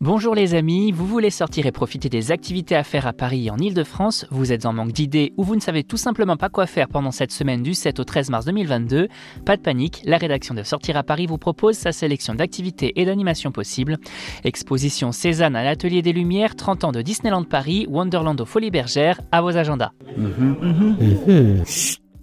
Bonjour les amis, vous voulez sortir et profiter des activités à faire à Paris et en Ile-de-France, vous êtes en manque d'idées ou vous ne savez tout simplement pas quoi faire pendant cette semaine du 7 au 13 mars 2022, pas de panique, la rédaction de Sortir à Paris vous propose sa sélection d'activités et d'animations possibles. Exposition Cézanne à l'Atelier des Lumières, 30 ans de Disneyland Paris, Wonderland aux Folies Bergères, à vos agendas.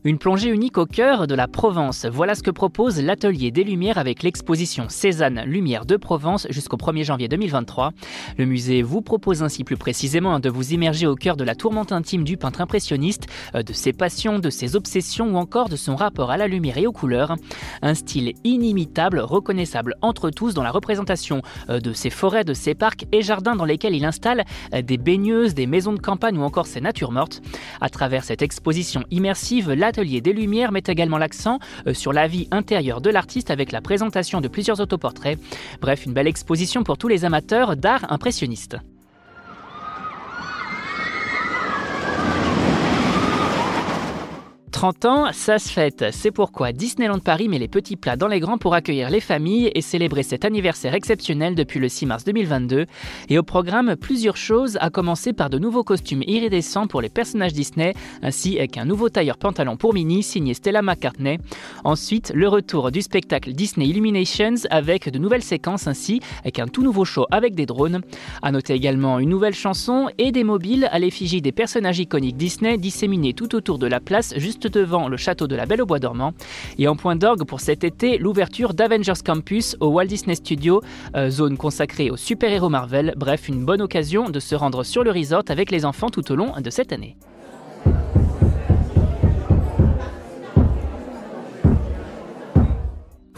Une plongée unique au cœur de la Provence. Voilà ce que propose l'Atelier des Lumières avec l'exposition Cézanne Lumière de Provence jusqu'au 1er janvier 2023. Le musée vous propose ainsi plus précisément de vous immerger au cœur de la tourmente intime du peintre impressionniste, euh, de ses passions, de ses obsessions ou encore de son rapport à la lumière et aux couleurs. Un style inimitable, reconnaissable entre tous dans la représentation euh, de ses forêts, de ses parcs et jardins dans lesquels il installe euh, des baigneuses, des maisons de campagne ou encore ses natures mortes. À travers cette exposition immersive, l'Atelier des Lumières met également l'accent euh, sur la vie intérieure de l'artiste avec la présentation de plusieurs autoportraits. Bref, une belle exposition pour tous les amateurs d'art impressionniste. 30 ans, ça se fête. C'est pourquoi Disneyland Paris met les petits plats dans les grands pour accueillir les familles et célébrer cet anniversaire exceptionnel depuis le 6 mars 2022. Et au programme, plusieurs choses, à commencer par de nouveaux costumes iridescents pour les personnages Disney, ainsi qu'un nouveau tailleur pantalon pour Minnie signé Stella McCartney. Ensuite, le retour du spectacle Disney Illuminations avec de nouvelles séquences ainsi qu'un tout nouveau show avec des drones. À noter également une nouvelle chanson et des mobiles à l'effigie des personnages iconiques Disney disséminés tout autour de la place juste devant le château de la Belle au Bois dormant. Et en point d'orgue pour cet été, l'ouverture d'Avengers Campus au Walt Disney Studio, euh, zone consacrée aux super-héros Marvel. Bref, une bonne occasion de se rendre sur le resort avec les enfants tout au long de cette année.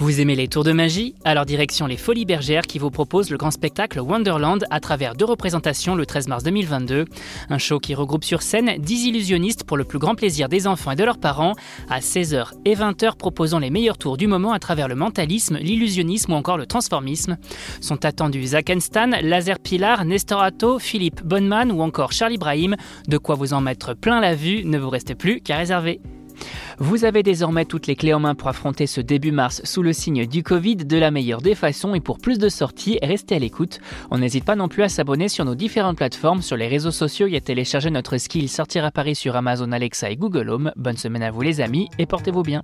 Vous aimez les tours de magie? Alors direction les Folies Bergères qui vous propose le grand spectacle Wonderland à travers deux représentations le 13 mars 2022. Un show qui regroupe sur scène 10 illusionnistes pour le plus grand plaisir des enfants et de leurs parents à 16h et 20h proposant les meilleurs tours du moment à travers le mentalisme, l'illusionnisme ou encore le transformisme. Sont attendus Zach Stan, Laser Pilar, Nestor Atto, Philippe Bonman ou encore Charlie Brahim. De quoi vous en mettre plein la vue, ne vous restez plus qu'à réserver. Vous avez désormais toutes les clés en main pour affronter ce début mars sous le signe du Covid de la meilleure des façons et pour plus de sorties, restez à l'écoute. On n'hésite pas non plus à s'abonner sur nos différentes plateformes, sur les réseaux sociaux et à télécharger notre skill Sortir à Paris sur Amazon Alexa et Google Home. Bonne semaine à vous les amis et portez-vous bien.